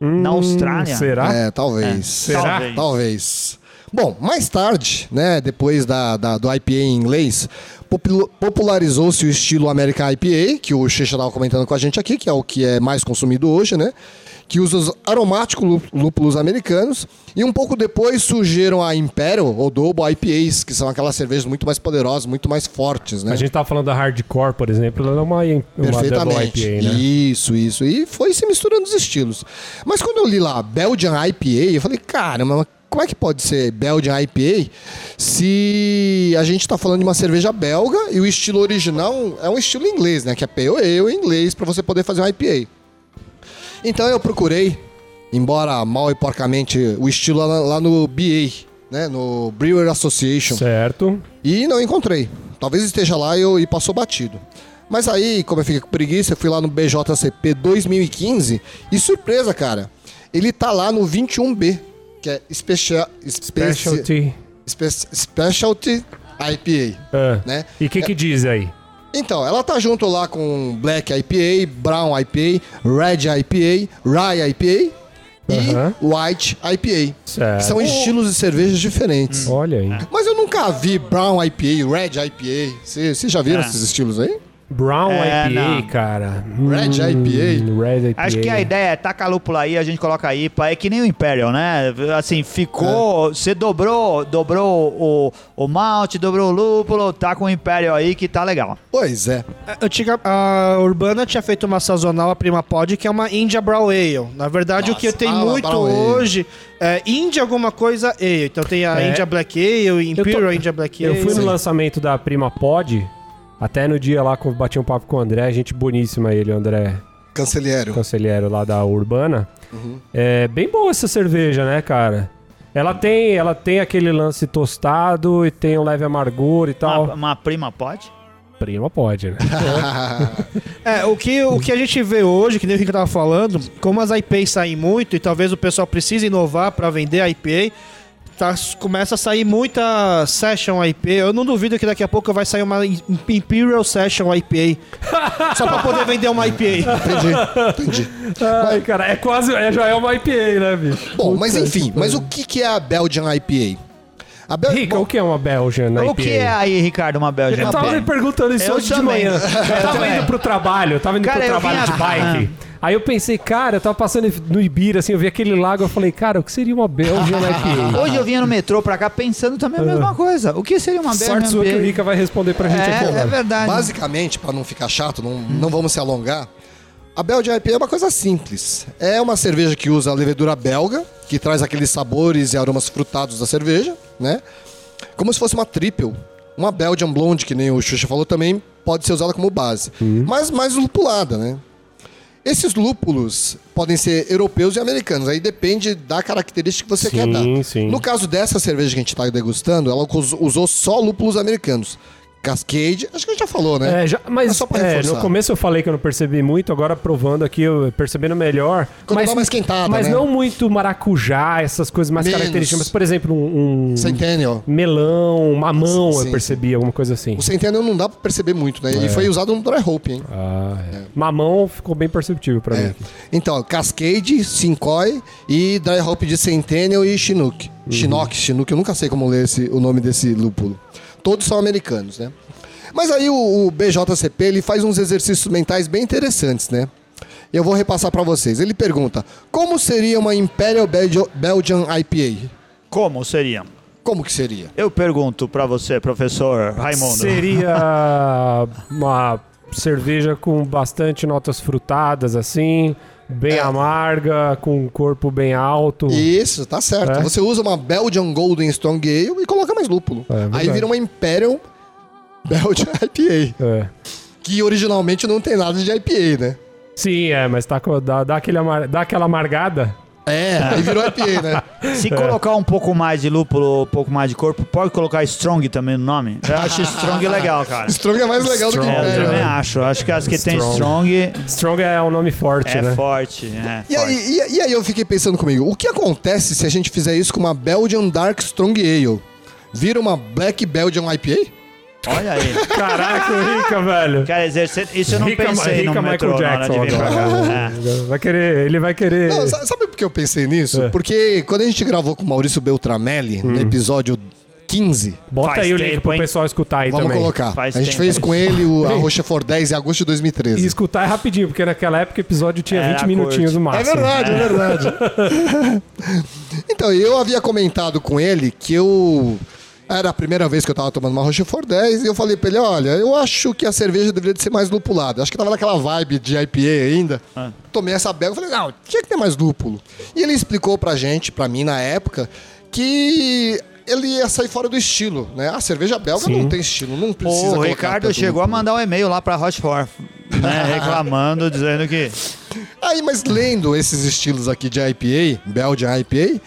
Na Austrália? Hum, Será? É, talvez. Será? Talvez. Talvez. Bom, mais tarde, né, depois da, da- do IPA em inglês, popul- popularizou-se o estilo American IPA, que o Checha estava comentando com a gente aqui, que é o que é mais consumido hoje, né? Que usa os aromáticos lú- lúpulos americanos. E um pouco depois surgiram a Imperial ou Double IPAs, que são aquelas cervejas muito mais poderosas, muito mais fortes, né? A gente tava falando da Hardcore, por exemplo, ela é uma, uma double Perfeitamente. IPA, né? Isso, isso. E foi se misturando os estilos. Mas quando eu li lá Belgian IPA, eu falei, caramba, como é que pode ser Belgian IPA se a gente tá falando de uma cerveja belga e o estilo original é um estilo inglês, né? Que é Pale Ale em inglês para você poder fazer um IPA. Então eu procurei, embora mal e porcamente, o estilo lá, lá no BA, né? No Brewer Association. Certo. E não encontrei. Talvez esteja lá e, eu, e passou batido. Mas aí, como eu fiquei com preguiça, eu fui lá no BJCP 2015 e surpresa, cara. Ele tá lá no 21B, que é Special, Speci- Specialty. Spe- Specialty IPA, Ah. né? E o que que diz aí? Então, ela tá junto lá com Black IPA, Brown IPA, Red IPA, Rye IPA e Aham. White IPA. Certo. Que são estilos de cervejas diferentes. Olha aí. Mas eu nunca vi Brown IPA, Red IPA. Vocês já viram É. esses estilos aí? Brown É, IPA, não. cara. Red IPA. Red IPA. Acho que a ideia é tacar lúpulo aí, a gente coloca a IPA, é que nem o Imperial, né? Assim, ficou. Você dobrou, dobrou o, o malte, dobrou o lúpulo, tá com o Imperial aí que tá legal. Pois é. A Antiga, a Urbana tinha feito uma sazonal, a Prima Pod, que é uma India Brown Ale. Na verdade, o que Nossa, tem muito Brown Ale. hoje é India alguma coisa Ale. Então tem a É. India Black Ale, Imperial tô- India Black Ale. Eu fui no lançamento da Prima Pod, até no dia lá, que eu bati um papo com o André, gente boníssima ele, o André Cancelheiro. conselheiro lá da Urbana. Uhum. É bem boa essa cerveja, né, cara? Ela tem, ela tem aquele lance tostado e tem um leve amargor e tal. Uma, uma prima pode? Prima pode, né? *laughs* É, o que, o que a gente vê hoje, que nem o Rico tava falando, como as IPAs saem muito e talvez o pessoal precise inovar para vender a IPA, tá, começa a sair muita Session IPA. Eu não duvido que daqui a pouco vai sair uma Imperial Session IPA. *laughs* só para poder vender uma IPA. entendi, entendi. Ai, cara, é quase, é, já é uma IPA, né, bicho? Bom, mas enfim, mas o que, que é a Belgian IPA? A Bel... Rica, Bom, o que é uma Belgian na O IPA? que é aí, Ricardo, uma Belgian Eu tava IPA? me perguntando isso Eu hoje de também. manhã. *laughs* Eu tava também. indo pro trabalho, eu tava indo Cara, pro trabalho vinha- de bike. Aí eu pensei, cara, eu tava passando no Ibira, assim, eu vi aquele lago, eu falei, cara, o que seria uma Belgian IPA? *laughs* Hoje eu vinha no metrô pra cá pensando também a mesma coisa. O que seria uma Belgian Sorte sua que o IPA? Rica vai responder pra gente aqui É, é verdade. Basicamente, para não ficar chato, não, não vamos se alongar, a Belgian IPA é uma coisa simples. É uma cerveja que usa a levedura belga, que traz aqueles sabores e aromas frutados da cerveja, né? Como se fosse uma triple. Uma Belgian Blonde, que nem o Xuxa falou, também pode ser usada como base. Mas mais lupulada, né? Esses lúpulos podem ser europeus e americanos, aí depende da característica que você Sim, quer dar. sim. No caso dessa cerveja que a gente está degustando, ela us- usou só lúpulos americanos. Cascade, acho que a gente já falou, né? É, já- mas É só pra é, no começo eu falei que eu não percebi muito, agora provando aqui, eu percebendo melhor. Quando mas dá uma esquentada, Mas né? não muito maracujá, essas coisas mais Menos. características. Mas, por exemplo, um, um Centennial. melão, mamão, Sim, eu percebi, alguma coisa assim. O Centennial não dá pra perceber muito, né? É. E foi usado no Dry Hope, hein? Ah, é. Mamão ficou bem perceptível pra mim. É. aqui. Então, Cascade, Sinkoi e Dry Hope de Centennial e Chinook. Uhum. Chinook, Chinook, eu nunca sei como ler esse, o nome desse lúpulo. Todos são americanos, né? Mas aí o, o BJCP ele faz uns exercícios mentais bem interessantes, né? Eu vou repassar pra vocês. Ele pergunta: como seria uma Imperial Belgi- Belgian IPA? Como seria? Como que seria? Eu pergunto pra você, professor Raimundo. Seria *laughs* uma cerveja com bastante notas frutadas, assim, bem É. amarga, com um corpo bem alto. Isso, tá certo. É? Você usa uma Belgian Golden Strong Ale e coloca mais lúpulo. É, verdade. aí vira uma Imperial Belgian *laughs* IPA. É. Que originalmente não tem nada de IPA, né? Sim, é, mas tá, dá, dá, aquele dá aquela amargada. É, aí virou IPA, né? *laughs* Se colocar um pouco mais de lúpulo, um pouco mais de corpo, pode colocar Strong também no nome? Eu acho Strong *laughs* legal, cara. Strong é mais legal do que Strong, É, eu Imperial. também né? acho. Acho que as que tem Strong. Strong Strong é um nome forte, é né? forte. É E forte. aí, e, e aí eu fiquei pensando comigo, o que acontece se a gente fizer isso com uma Belgian Dark Strong Ale? Vira uma Black Belgian IPA? Olha aí. Caraca, rica, velho. Quer dizer, cê- isso eu não Rica, pensei rica no metrô Michael na hora de Jackson vir pra cá. É. Vai querer, ele vai querer. Não, sa- sabe por que eu pensei nisso? É. Porque quando a gente gravou com o Maurício Beltramelli, Hum. no episódio 15, Bota Faz aí o link tempo, pro hein? pessoal escutar aí vamos também. colocar. Faz a gente tempo. fez com ele o, a Rochefort 10 em agosto de 2013. E escutar é rapidinho, porque naquela época o episódio tinha Era 20 minutinhos no É máximo. verdade, é verdade. *laughs* então, eu havia comentado com ele que eu. Era a primeira vez que eu tava tomando uma Rochefort 10 e eu falei pra ele: olha, eu acho que a cerveja deveria de ser mais lupulada. Acho que tava naquela vibe de IPA ainda. Ah. Tomei essa belga e falei: não, tinha que ter mais lúpulo. E ele explicou pra gente, pra mim na época, que ele ia sair fora do estilo, né? A cerveja belga Sim. não tem estilo, não precisa O Ricardo chegou a mandar um e-mail lá pra Rochefort, né, *laughs* reclamando, dizendo que Aí, mas lendo esses estilos aqui de IPA, Belgian IPA,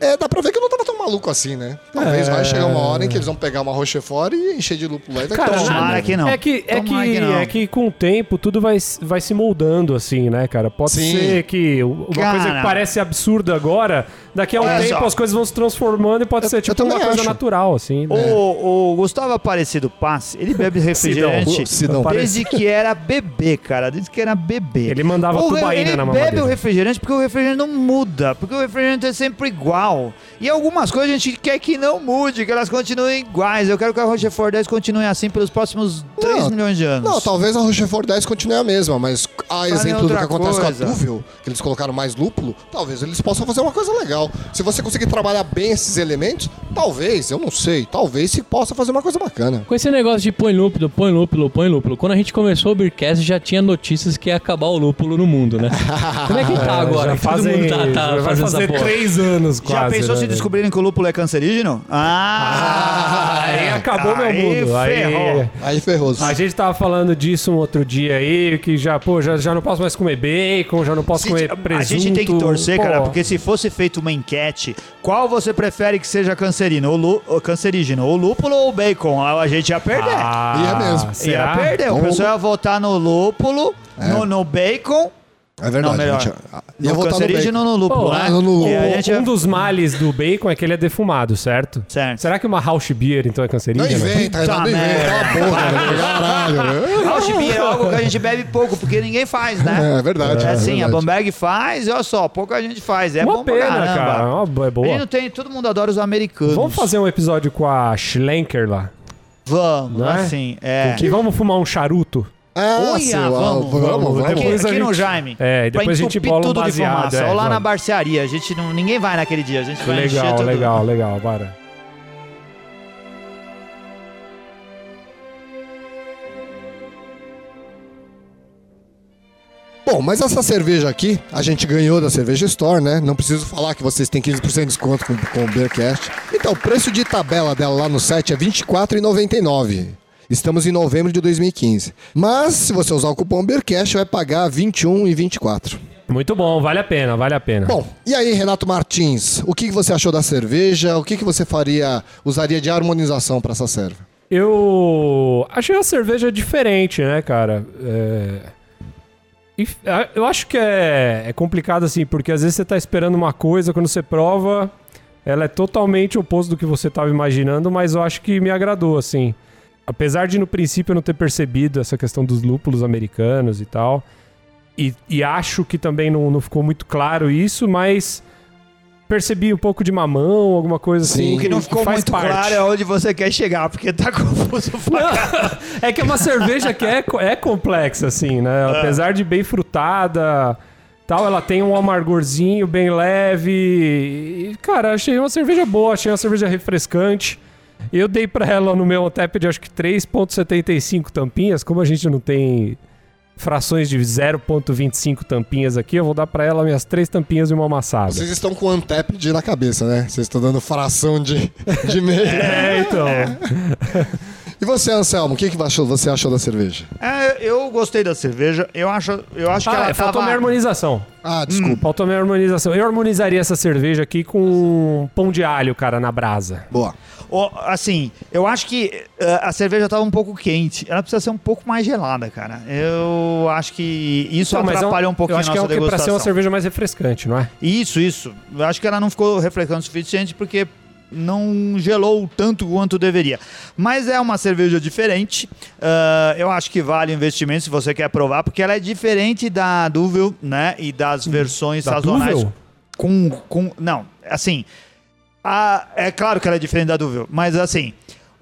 é, dá pra ver que eu não tava maluco assim, né? Talvez É. vai chegar uma hora em que eles vão pegar uma Rochefort e encher de lúpulo lá e tomar. tomara que não. É que, é, que, que não. é que com o tempo tudo vai, vai se moldando, assim, né, cara? Pode Sim. ser que uma Cara. coisa que parece absurda agora, daqui a um Olha tempo só. as coisas vão se transformando e pode ser tipo uma coisa acho. natural, assim. né? O, o Gustavo Aparecido Passe, ele bebe *laughs* refrigerante desde que era bebê, cara. Desde que era bebê. Ele mandava o, tubaína ele na bebe mamadeira. o refrigerante porque o refrigerante não muda. Porque o refrigerante é sempre igual. E algumas coisas a gente quer que não mude, que elas continuem iguais. Eu quero que a Rochefort 10 continue assim pelos próximos 3 Não, milhões de anos. Não, talvez a Rochefort 10 continue a mesma, mas a exemplo do que acontece coisa. com a Duvel, que eles colocaram mais lúpulo, talvez eles possam fazer uma coisa legal. Se você conseguir trabalhar bem esses elementos, talvez, eu não sei, talvez se possa fazer uma coisa bacana. Com esse negócio de põe lúpulo, põe lúpulo, põe lúpulo, quando a gente começou o Beercast já tinha notícias que ia acabar o lúpulo no mundo, né? *laughs* Como é que tá agora? já fazem, mundo tá, tá já vai fazer porra. três anos Já quase. pensou né, se velho? descobrirem que o lúpulo é cancerígeno? Ah, Aí acabou meu mundo. Aí, ferrou. Aí ferroso. a gente tava falando disso um outro dia aí, que já, pô, já, já não posso mais comer bacon, já não posso Se- comer a presunto. gente tem que torcer, pô. cara, porque se fosse feita uma enquete, qual você prefere que seja cancerino, ou, lu- ou cancerígeno, ou lúpulo ou bacon? A gente ia perder. Ah, Ia mesmo. será? Ia perder. O Então- pessoal ia votar no lúpulo, no, no bacon, É verdade. Não, melhor. gente. Ia no voltar no cancerígeno ou no lúpulo, Pô, né? ah, no- a Um dos males do bacon é que ele é defumado, certo? Certo. Será que uma house beer então é Não cancerígena? inventa, não inventa. Cala a boca, velho. Caralho. House beer é algo que a gente bebe pouco, porque ninguém faz, né? É verdade. É assim, a. Bamberg faz, e olha só, pouca gente faz. É Uma bom pra pena, caramba. cara. Uma é A boa. não tem, todo mundo adora os americanos. Vamos fazer um episódio com a Schlenker lá. Vamos, Não é? assim, é. E vamos fumar um charuto? Ah, Olha, seu, ah, vamos, vamos, vamos. Aqui, Depois aqui no gente- Jaime. É, e Pra depois a gente bola um tudo de baseado, fumaça. é, Ou lá na vamos. barcearia. A gente não, ninguém vai naquele dia. A gente vai encher Legal, tudo. legal, legal, bora. Bom, mas essa cerveja aqui, a gente ganhou da Cerveja Store, né? Não preciso falar que vocês têm 15% de desconto com, com o Beercast. Então, o preço de tabela dela lá no site é R$ 24,99. Estamos em novembro de 2015. Mas, se você usar o cupom Beercast, vai pagar R$ 21,24. Muito bom, vale a pena, vale a pena. Bom, e aí, Renato Martins, o que você achou da cerveja? O que você faria, usaria de harmonização para essa serva? Eu achei a cerveja diferente, né, cara? É... e- Eu acho que é, é complicado assim, porque às vezes você tá esperando uma coisa, quando você prova, ela é totalmente oposto do que você tava imaginando, mas eu acho que me agradou, assim. Apesar de no princípio eu não ter percebido essa questão dos lúpulos americanos e tal, e, e acho que também não, não ficou muito claro isso, mas percebi um pouco de mamão, alguma coisa Sim. assim. O que não ficou faz muito parte. claro é onde você quer chegar, porque tá confuso pra. *laughs* É que é uma cerveja que é, é complexa, assim, né? Apesar de bem frutada, tal, ela tem um amargorzinho bem leve. E, cara, achei uma cerveja boa, achei uma cerveja refrescante. Eu dei pra ela no meu tap de acho que 3.75 tampinhas, como a gente não tem frações de 0.25 tampinhas aqui, eu vou dar pra ela minhas três tampinhas e uma amassada. Vocês estão com o Untapped na cabeça, né? Vocês estão dando fração de, de meio. *laughs* É, então. *laughs* E você, Anselmo, o que, que você achou- da cerveja? É, eu gostei da cerveja. Eu acho, eu acho que Ah, ela é, faltou tava... minha harmonização. Ah, desculpa. Faltou minha harmonização. Eu harmonizaria essa cerveja aqui com pão de alho, cara, na brasa. Boa. Ó, assim, eu acho que eh, a cerveja tava um pouco quente. Ela precisa ser um pouco mais gelada, cara. Eu acho que isso Não, mas é atrapalha um pouquinho Eu acho a que é nossa o que pra ser uma degustação. cerveja mais refrescante, não é? Isso, isso. Eu acho que ela não ficou refrescante o suficiente porque não gelou tanto quanto deveria. Mas é uma cerveja diferente. Ah, eu acho que vale o investimento se você quer provar, porque ela é diferente da Duvel, né? E das versões Da sazonais. Duvel? Com, com. Não, assim. a- é claro que ela é diferente da Duvel, mas assim.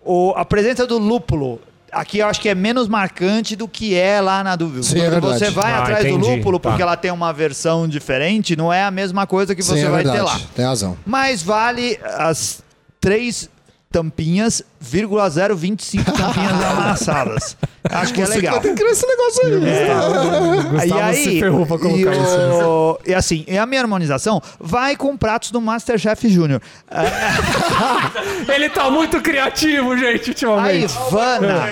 O, a presença do lúpulo. Aqui eu acho que é menos marcante do que é lá na Duvel. Sim, é Quando verdade. você vai Ah, atrás do entendi. lúpulo, porque Tá. ela tem uma versão diferente, não é a mesma coisa que Sim, você é vai verdade. ter lá. Tem razão. Mas vale as três tampinhas, vírgula 025 tampinhas *laughs* amassadas. Acho que é legal. vai ter que criar esse negócio aí. É. Gustavo E aí, se ferrou pra e, colocar isso. né? o- e assim, e a minha harmonização vai com pratos do Masterchef Júnior. *laughs* Ele tá muito criativo, gente, A ultimamente. Ivana,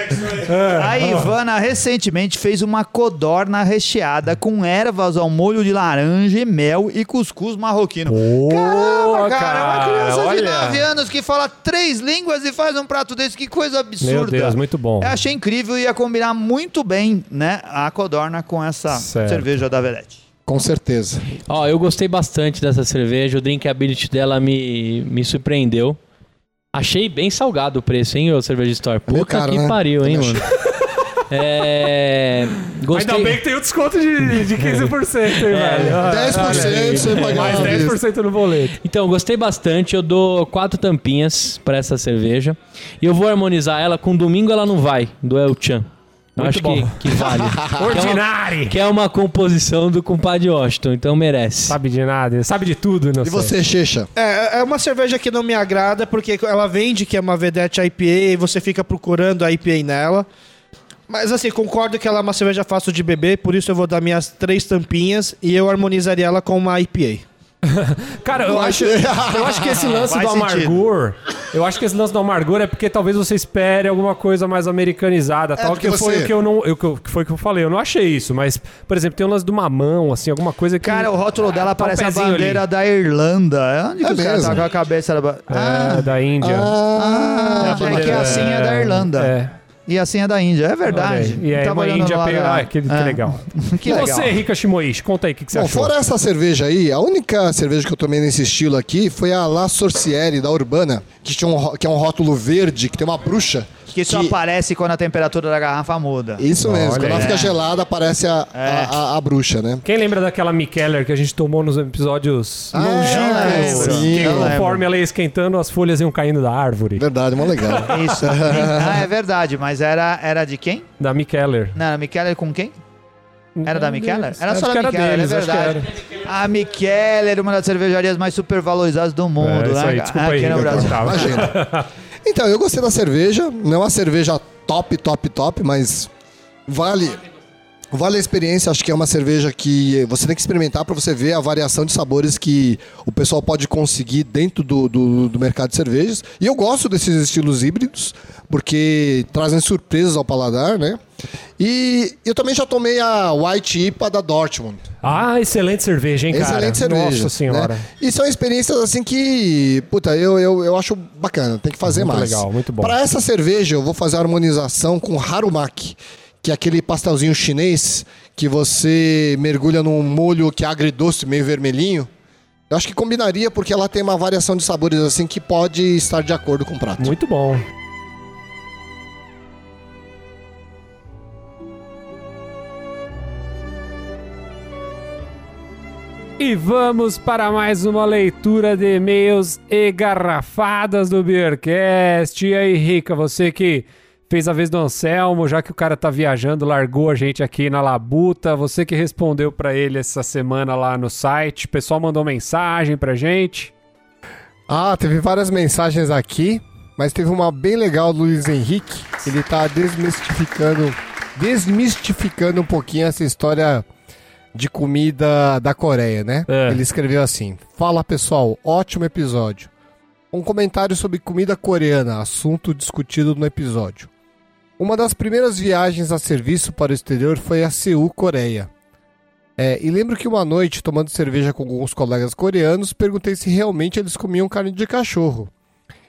a Ivana recentemente fez uma codorna recheada com ervas ao molho de laranja, e mel e cuscuz marroquino. Boa, Cara, uma criança de olha. 9 anos que fala três línguas e faz um prato desse, que coisa absurda. Meu Deus, muito bom. Eu achei incrível e ia combinar muito bem, né, a codorna com essa Certo. cerveja da Velete. Com certeza. Ó, eu gostei bastante dessa cerveja, o drinkability dela me, me surpreendeu. Achei bem salgado o preço, hein, ô Cerveja Store? meio Puta caro, que né? pariu, hein, mano? É. Gostei. Ainda bem que tem o desconto de, de 15%, hein, velho? Ah, 10% você pagar Mais uma vez. 10% no boleto. Então, gostei bastante. Eu dou quatro tampinhas pra essa cerveja. E eu vou harmonizar ela com Domingo Ela Não Vai, do El Chan. Eu Muito acho que, bom. que vale. *laughs* Ordinário. Que é uma composição do compadre Washington, então merece. Sabe de nada, sabe de tudo, não E você, Checha? É, é uma cerveja que não me agrada, porque ela vende que é uma vedete IPA e você fica procurando a IPA nela. Mas assim, concordo que ela é uma cerveja fácil de beber, por isso eu vou dar minhas três tampinhas e eu harmonizaria ela com uma IPA. *laughs* Cara, eu acho, eu acho que esse lance Faz do amargor. Eu acho que esse lance do amargor é porque talvez você espere alguma coisa mais americanizada. tal, porque que foi você- o que eu não. Eu, que foi o que eu falei. Eu não achei isso, mas, por exemplo, tem um lance do mamão, assim, alguma coisa que. Cara, o rótulo dela Tá um parece a bandeira ali. da Irlanda. Onde que É os caras mesmo? tá com a cabeça da... ba- É, da Índia. Ah, Ah, é que assim é da Irlanda. É. E assim é da Índia. É verdade. E aí, uma Índia lá da- Ah, que, que É. legal. *laughs* Que e legal. você, Rica Shimoishi, conta aí o que, que você Bom, achou. fora essa cerveja aí, a única cerveja que eu tomei nesse estilo aqui foi a La Sorciere da Urbana, que, tinha um, que é um rótulo verde, que tem uma bruxa. Que só aparece quando a temperatura da garrafa muda. Isso mesmo, Olha quando ela aí. fica gelada, aparece a, É. a, a- a bruxa, né? Quem lembra daquela Mikeller que a gente tomou nos episódios Ah, longínquos? sim, que conforme ela ia esquentando, as folhas iam caindo da árvore. Verdade, mó legal. *laughs* Isso. ah, é verdade. Mas era, era de quem? Da Mikeller. Não, era Mikeller com quem? Era da Mikeller? Era Acho só que da Mikeller, deles, é que verdade. A Mikeller, uma das cervejarias mais supervalorizadas do mundo, É, isso né? aí, desculpa aí, Aqui no Rica, Brasil. Imagina. *laughs* Então, eu gostei da cerveja. Não é uma cerveja top, top, top, mas vale Vale a experiência, acho que é uma cerveja que você tem que experimentar para você ver a variação de sabores que o pessoal pode conseguir dentro do, do, do mercado de cervejas. E eu gosto desses estilos híbridos, porque trazem surpresas ao paladar, né? E eu também já tomei a White IPA da Dortmund. Ah, excelente cerveja, hein, cara? Excelente cerveja. Nossa senhora. né? E são experiências assim que, puta, eu, eu, eu acho bacana, tem que fazer Muito mais. legal, muito bom. Para essa cerveja, eu vou fazer a harmonização com Harumaki, que é aquele pastelzinho chinês que você mergulha num molho que é agridoce, meio vermelhinho. Eu acho que combinaria porque ela tem uma variação de sabores assim que pode estar de acordo com o prato. Muito bom. E vamos para mais uma leitura de e-mails e garrafadas do Beercast. E aí, Rica, você que fez a vez do Anselmo, já que o cara tá viajando, largou a gente aqui na labuta. Você que respondeu para ele essa semana lá no site. O pessoal mandou mensagem pra gente. Ah, teve várias mensagens aqui, mas teve uma bem legal do Luiz Henrique. Ele tá desmistificando, desmistificando um pouquinho essa história de comida da Coreia, né? É. Ele escreveu assim: Fala pessoal, ótimo episódio. Um comentário sobre comida coreana, assunto discutido no episódio. Uma das primeiras viagens a serviço para o exterior foi a Seul, Coreia. É, e lembro que uma noite, tomando cerveja com alguns colegas coreanos, perguntei se realmente eles comiam carne de cachorro.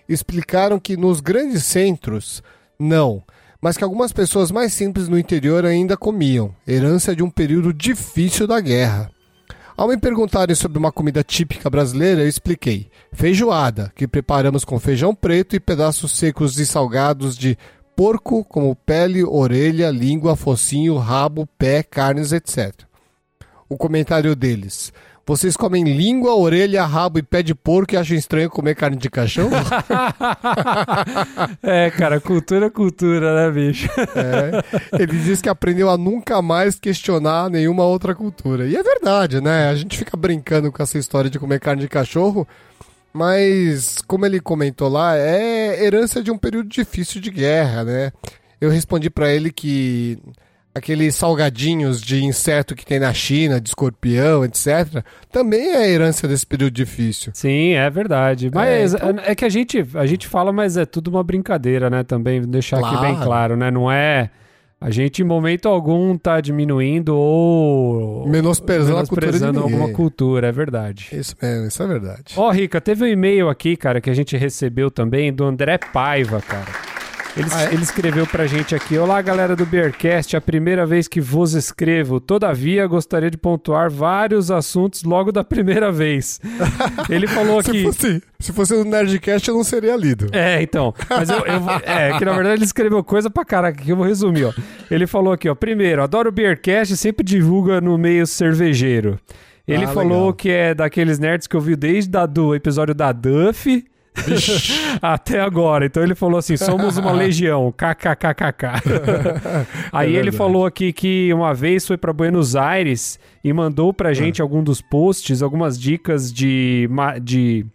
Explicaram que nos grandes centros, não, mas que algumas pessoas mais simples no interior ainda comiam, herança de um período difícil da guerra. Ao me perguntarem sobre uma comida típica brasileira, eu expliquei: feijoada, que preparamos com feijão preto e pedaços secos e salgados de porco, como pele, orelha, língua, focinho, rabo, pé, carnes, etc. O comentário deles: vocês comem língua, orelha, rabo e pé de porco e acham estranho comer carne de cachorro? *laughs* É, cara, cultura é cultura, né, bicho? É. Ele diz que aprendeu a nunca mais questionar nenhuma outra cultura. E é verdade, né? A gente fica brincando com essa história de comer carne de cachorro, mas como ele comentou lá, é herança de um período difícil de guerra, né? Eu respondi pra ele que aqueles salgadinhos de inseto que tem na China, de escorpião, etc., também é herança desse período difícil. Sim, é verdade. Mas é, então- que a gente, a gente fala, mas é tudo uma brincadeira, né? Também deixar aqui bem Claro. claro, né? Não é. A gente, em momento algum, tá diminuindo ou. Menosprezando menosprezando alguma cultura, é verdade. Isso mesmo, isso é verdade. Ó, Rica, teve um e-mail aqui, cara, que a gente recebeu também do André Paiva, cara. Ele, Ah, é? ele escreveu pra gente aqui: Olá, galera do Beercast, a primeira vez que vos escrevo. Todavia, gostaria de pontuar vários assuntos logo da primeira vez. *laughs* Ele falou Se aqui. fosse, se fosse no Nerdcast, eu não seria lido. É, então. Mas eu, eu é, que na verdade ele escreveu coisa pra caraca, que eu vou resumir, ó. Ele falou aqui, ó. Primeiro, adoro o Beercast e sempre divulga no meio cervejeiro. Ele Ah, falou legal. que é daqueles nerds que eu vi desde da, do episódio da Duff. Até agora. Então ele falou assim: somos uma *laughs* legião. KKKKK. *laughs* Aí ele verdade. falou aqui que uma vez foi pra Buenos Aires e mandou pra gente algum dos posts, algumas dicas de, de,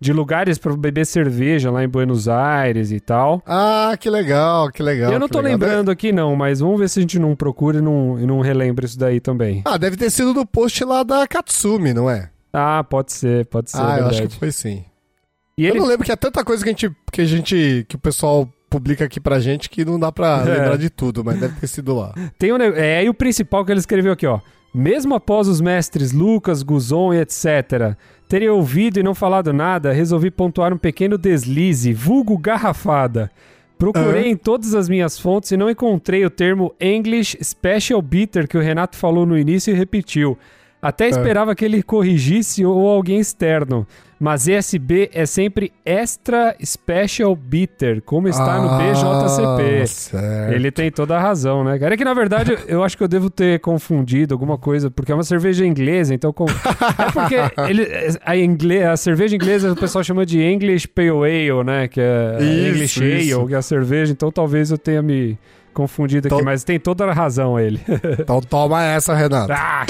de lugares pra beber cerveja lá em Buenos Aires e tal. Ah, que legal, que legal. Eu não tô legal. lembrando aqui, não, mas vamos ver se a gente não procura e não, e não relembra isso daí também. Ah, deve ter sido no post lá da Katsumi, não é? Ah, pode ser, pode ser. ah, eu acho que foi sim. E Eu ele não lembro que é tanta coisa que a gente, que a gente, que o pessoal publica aqui pra gente que não dá pra *laughs* É. lembrar de tudo, mas deve ter sido lá. Tem um, é, e o principal que ele escreveu aqui, ó. Mesmo após os mestres Lucas, Guzon e etc. terem ouvido e não falado nada, resolvi pontuar um pequeno deslize, vulgo garrafada. Procurei em todas as minhas fontes e não encontrei o termo English Special Bitter que o Renato falou no início e repetiu. Até esperava que ele corrigisse ou alguém externo. Mas ESB é sempre Extra Special Bitter, como está no BJCP. Ah, certo. Ele tem toda a razão, né, cara? É que na verdade *laughs* eu acho que eu devo ter confundido alguma coisa, porque é uma cerveja inglesa, então. com- *laughs* É porque ele, a, ingle... a cerveja inglesa o pessoal chama de English Pale Ale, né? Que é Isso, English Ale, isso. que é a cerveja, então talvez eu tenha me confundido aqui, Então- mas tem toda a razão ele. *laughs* Então toma essa, Renato. Ah!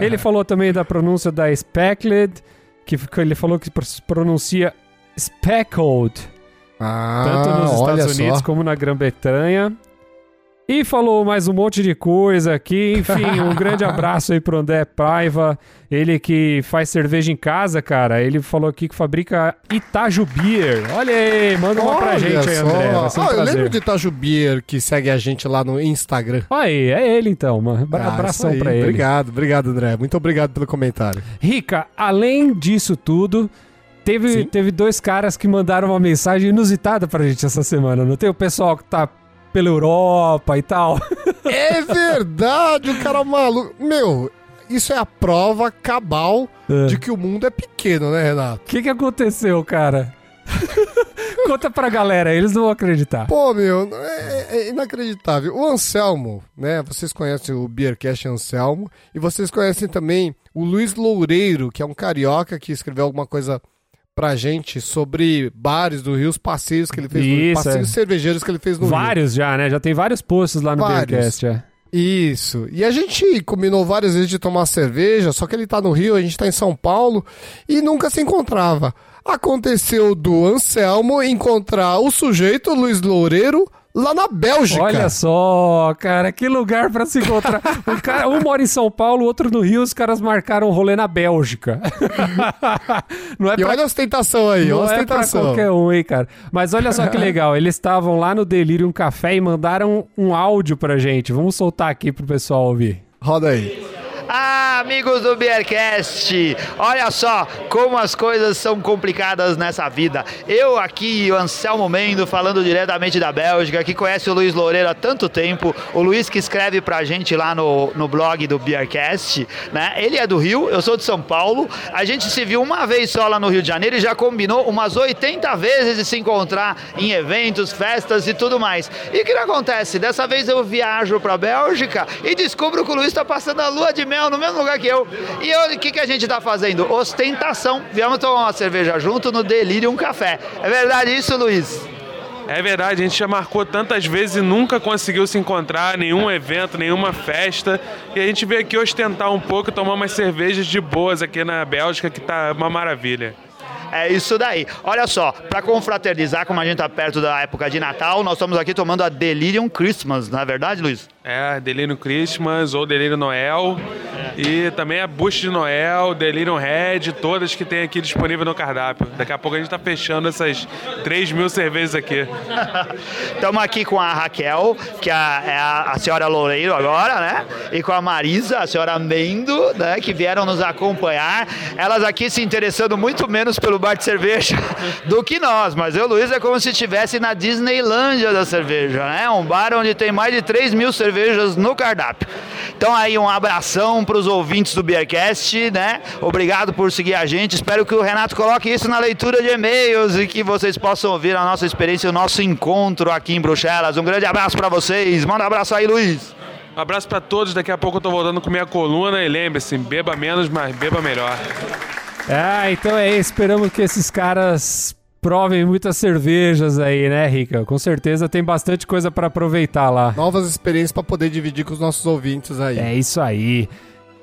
ele falou também da pronúncia da Speckled, que ele falou que pro- pronuncia Speckled. Ah, tanto nos Estados Unidos só. como na Grã-Bretanha. E falou mais um monte de coisa aqui. Enfim, *laughs* um grande abraço aí pro André Paiva. Ele que faz cerveja em casa, cara. Ele falou aqui que fabrica Itaju Beer. Olha aí, manda uma pra Olha gente aí, só. André. Vai ser um Ah, eu lembro de Tajubier que segue a gente lá no Instagram. Aí, é ele então, mano. Ah, Abração aí. pra ele. Obrigado, obrigado, André. Muito obrigado pelo comentário. Rica, além disso tudo, teve, Sim. teve dois caras que mandaram uma mensagem inusitada pra gente essa semana, não tem? O pessoal que tá pela Europa e tal. *laughs* É verdade, o cara maluco. Meu, isso é a prova cabal É. de que o mundo é pequeno, né, Renato? O que, que aconteceu, cara? *laughs* Conta pra galera, eles não vão acreditar. Pô, meu, é, é inacreditável. O Anselmo, né? Vocês conhecem o Beercast Anselmo. E vocês conhecem também o Luiz Loureiro, que é um carioca que escreveu alguma coisa pra gente sobre bares do Rio, os passeios que ele fez no Rio, Isso, passeios é. cervejeiros que ele fez no Rio. Vários já, né? Já tem vários posts lá no Vários. Beercast. É. Isso. E a gente combinou várias vezes de tomar cerveja, só que ele tá no Rio, a gente tá em São Paulo e nunca se encontrava. Aconteceu do Anselmo encontrar o sujeito, Luiz Loureiro, lá na Bélgica. Olha só, cara, que lugar pra se encontrar. *laughs* Um, cara, um mora em São Paulo, o outro no Rio, os caras marcaram um rolê na Bélgica. *laughs* Não é E pra olha a ostentação aí, Não olha a é pra ostentação. qualquer um, hein, cara. Mas olha só que legal, *laughs* eles estavam lá no Delirium Café e mandaram um áudio pra gente. Vamos soltar aqui pro pessoal ouvir. Roda aí. Ah, amigos do Beercast, olha só como as coisas são complicadas nessa vida. Eu aqui, o Anselmo Mendo, falando diretamente da Bélgica, que conhece o Luiz Loureiro há tanto tempo, o Luiz que escreve pra gente lá no, no blog do Beercast, né? Ele é do Rio, eu sou de São Paulo, a gente se viu uma vez só lá no Rio de Janeiro e já combinou umas 80 vezes de se encontrar em eventos, festas e tudo mais. E o que acontece? Dessa vez eu viajo pra Bélgica e descubro que o Luiz está passando a lua de mel no mesmo lugar que eu. E o que, que a gente tá fazendo? Ostentação. Viemos tomar uma cerveja junto no Delirium Café. É verdade isso, Luiz? É verdade, a gente já marcou tantas vezes e nunca conseguiu se encontrar, nenhum evento, nenhuma festa. E a gente veio aqui ostentar um pouco e tomar umas cervejas de boas aqui na Bélgica, que tá uma maravilha. É isso daí. Olha só, para confraternizar, como a gente tá perto da época de Natal, nós estamos aqui tomando a Delirium Christmas, não é verdade, Luiz? É, Delírio Christmas ou Delírio Noel. E também a Bush de Noel, Delirium Red, todas que tem aqui disponível no cardápio. Daqui a pouco a gente tá fechando essas 3 mil cervejas aqui. *laughs* Estamos aqui com a Raquel, que é a, é a- a senhora Loureiro agora, né? E com a Marisa, a senhora Mendo, né? Que vieram nos acompanhar. Elas aqui se interessando muito menos pelo bar de cerveja *laughs* do que nós. Mas eu, Luiz, é como se estivesse na Disneylândia da cerveja, né? Um bar onde tem mais de 3 mil cervejas no cardápio. Então aí um abração para os ouvintes do Beercast, né? Obrigado por seguir a gente. Espero que o Renato coloque isso na leitura de e-mails e que vocês possam ouvir a nossa experiência, o nosso encontro aqui em Bruxelas. Um grande abraço para vocês. Manda um abraço aí, Luiz. Um abraço pra todos, daqui a pouco eu tô voltando com minha coluna e lembre-se, beba menos, mas beba melhor. Ah, então é isso. Esperamos que esses caras provem muitas cervejas aí, né, Rica? Com certeza tem bastante coisa pra aproveitar lá. Novas experiências pra poder dividir com os nossos ouvintes aí. É isso aí.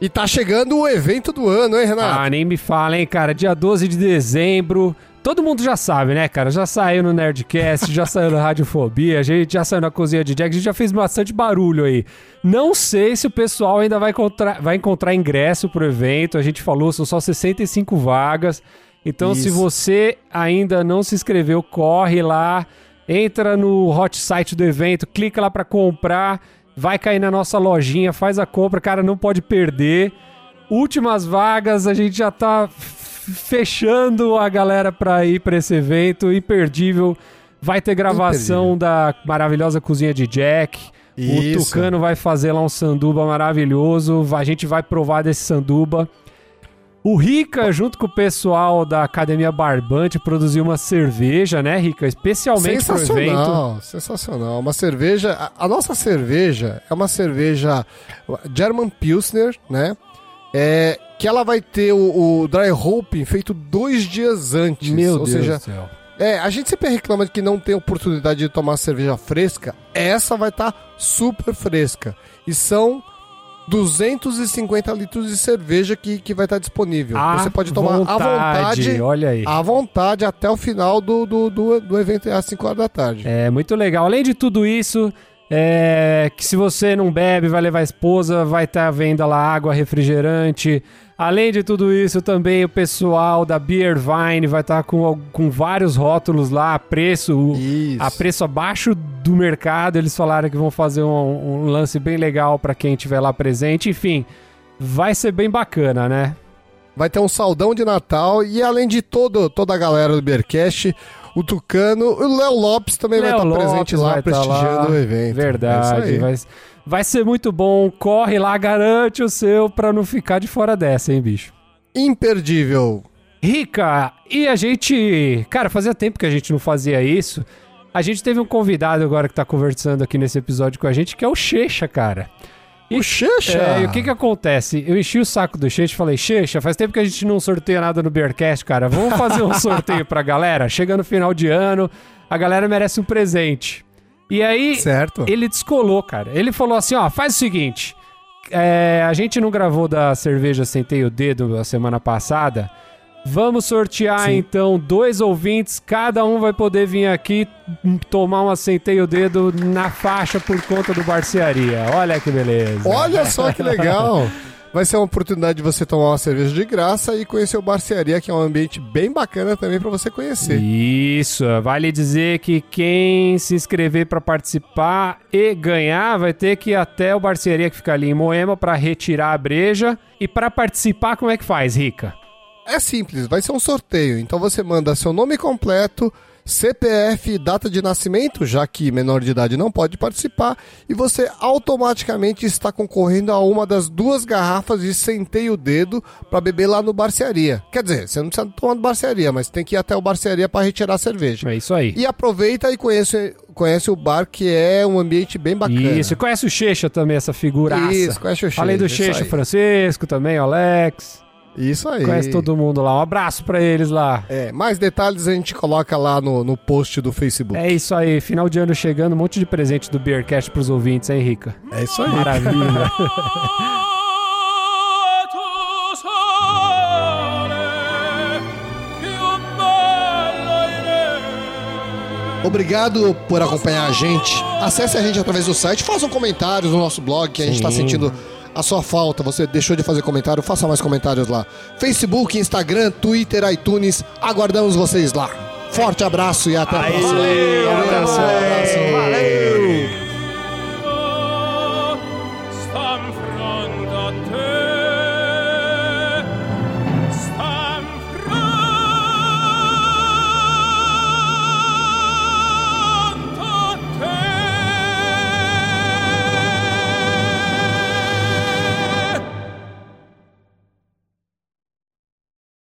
E tá chegando o evento do ano, hein, Renato? Ah, nem me fala, hein, cara. Dia 12 de dezembro. Todo mundo já sabe, né, cara? Já saiu no Nerdcast, já saiu na Radiofobia, a gente já saiu na Cozinha de Jack, a gente já fez bastante barulho aí. Não sei se o pessoal ainda vai encontrar, vai encontrar ingresso pro evento. A gente falou, são só 65 vagas. Então, se Isso. você ainda não se inscreveu, corre lá, entra no hot site do evento, clica lá pra comprar, vai cair na nossa lojinha, faz a compra, cara, não pode perder. Últimas vagas, a gente já tá fechando a galera pra ir pra esse evento imperdível. Vai ter gravação da maravilhosa cozinha de Jack. O Isso. Tucano vai fazer lá um sanduba maravilhoso. A gente vai provar desse sanduba. O Rica, junto com o pessoal da Academia Barbante, produziu uma cerveja, né, Rica? Especialmente pro evento. Sensacional, sensacional. Uma cerveja. A, a nossa cerveja é uma cerveja German Pilsner, né? É, que ela vai ter o, o dry hopping feito dois dias antes. Meu Ou Deus seja, do céu. é, a gente sempre reclama de que não tem oportunidade de tomar cerveja fresca. Essa vai estar super fresca. E são 250 litros de cerveja que, que vai estar disponível. À Você pode tomar à vontade. Olha aí. À vontade até o final do, do, do, do evento às 5 horas da tarde. É muito legal. Além de tudo isso, É, que se você não bebe, vai levar a esposa, vai estar à venda lá água, refrigerante. Além de tudo isso, também o pessoal da Beer Vine vai estar com, com vários rótulos lá, a preço, Isso. a preço abaixo do mercado. Eles falaram que vão fazer um, um lance bem legal para quem estiver lá presente. Enfim, vai ser bem bacana, né? Vai ter um saldão de Natal e além de todo, toda a galera do Beercast, o Tucano, o Léo Lopes também vai estar presente Lopes lá, vai tá prestigiando lá. o evento. É Verdade. aí. vai, vai ser muito bom. Corre lá, garante o seu pra não ficar de fora dessa, hein, bicho? Imperdível. Rica, e a gente. Cara, fazia tempo que a gente não fazia isso. A gente teve um convidado agora que tá conversando aqui nesse episódio com a gente, que é o Checha, cara. O Xexa! É, e o que que acontece? Eu enchi o saco do Checha e falei, Checha, faz tempo que a gente não sorteia nada no Bearcast, cara. Vamos fazer um *laughs* sorteio pra galera? Chega no final de ano, a galera merece um presente. E aí, Certo. ele descolou, cara. Ele falou assim, ó, faz o seguinte. é, a gente não gravou da cerveja Sentei o Dedo a semana passada. Vamos sortear Sim. então dois ouvintes, cada um vai poder vir aqui tomar um Sentei o Dedo na faixa por conta do Barcearia. Olha que beleza. Olha só que legal! *laughs* Vai ser uma oportunidade de você tomar uma cerveja de graça e conhecer o Barcearia, que é um ambiente bem bacana também pra você conhecer. Isso, vale dizer que quem se inscrever pra participar e ganhar vai ter que ir até o Barcearia que fica ali em Moema pra retirar a breja. E pra participar, como é que faz, Rica? É simples, vai ser um sorteio. Então você manda seu nome completo, CPF, data de nascimento, já que menor de idade não pode participar, e você automaticamente está concorrendo a uma das duas garrafas de Sentei o Dedo para beber lá no Barcearia. Quer dizer, você não precisa tomar no Barcearia, mas tem que ir até o Barcearia para retirar a cerveja. É isso aí. E aproveita e conhece, conhece o bar, que é um ambiente bem bacana. Isso, conhece o Checha também, essa figuraça. Isso, conhece o Além do Checha, Checha. Francisco também, Alex. Isso aí. Conhece todo mundo lá. Um abraço pra eles lá. É, mais detalhes a gente coloca lá no, no post do Facebook. É isso aí, final de ano chegando, um monte de presente do Beercast pros ouvintes, hein, Rica? É isso aí. Maravilha. *laughs* Obrigado por acompanhar a gente. Acesse a gente através do site, faça um comentário no nosso blog, que a gente está sentindo a sua falta. Você deixou de fazer comentário, faça mais comentários lá. Facebook, Instagram, Twitter, iTunes. Aguardamos vocês lá. Forte abraço e até a próxima. Valeu, Valeu, abraço. abraço.